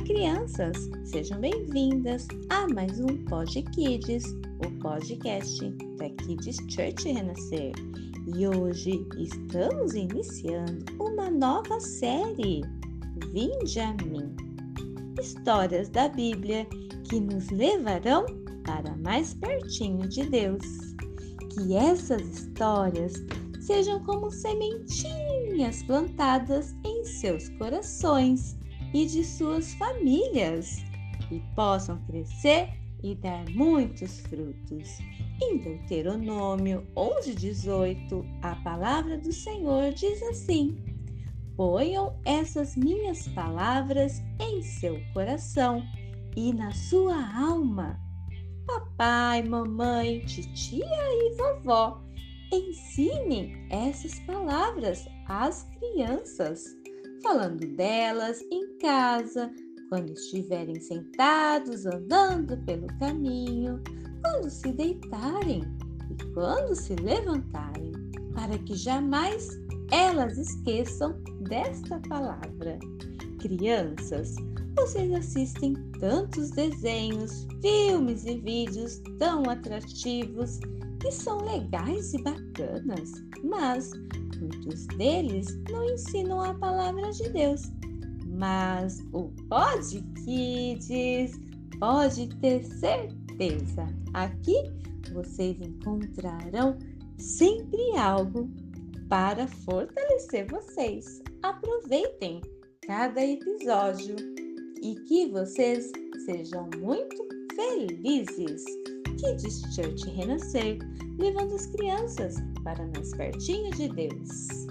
crianças, sejam bem-vindas a mais um Pod Kids, o podcast da Kids Church Renascer. E hoje estamos iniciando uma nova série, Vinde a mim. Histórias da Bíblia que nos levarão para mais pertinho de Deus. Que essas histórias sejam como sementinhas plantadas em seus corações e de suas famílias e possam crescer e dar muitos frutos. Em Deuteronômio 11:18, a palavra do Senhor diz assim: Ponham essas minhas palavras em seu coração e na sua alma. Papai, mamãe, titia e vovó, ensinem essas palavras às crianças falando delas em casa, quando estiverem sentados andando pelo caminho, quando se deitarem e quando se levantarem, para que jamais elas esqueçam desta palavra. Crianças, vocês assistem tantos desenhos, filmes e vídeos tão atrativos que são legais e bacanas, mas Muitos deles não ensinam a palavra de Deus, mas o Pod Kids pode ter certeza. Aqui vocês encontrarão sempre algo para fortalecer vocês. Aproveitem cada episódio e que vocês sejam muito felizes. Kids Church Renascer, levando as crianças para mais pertinho de Deus.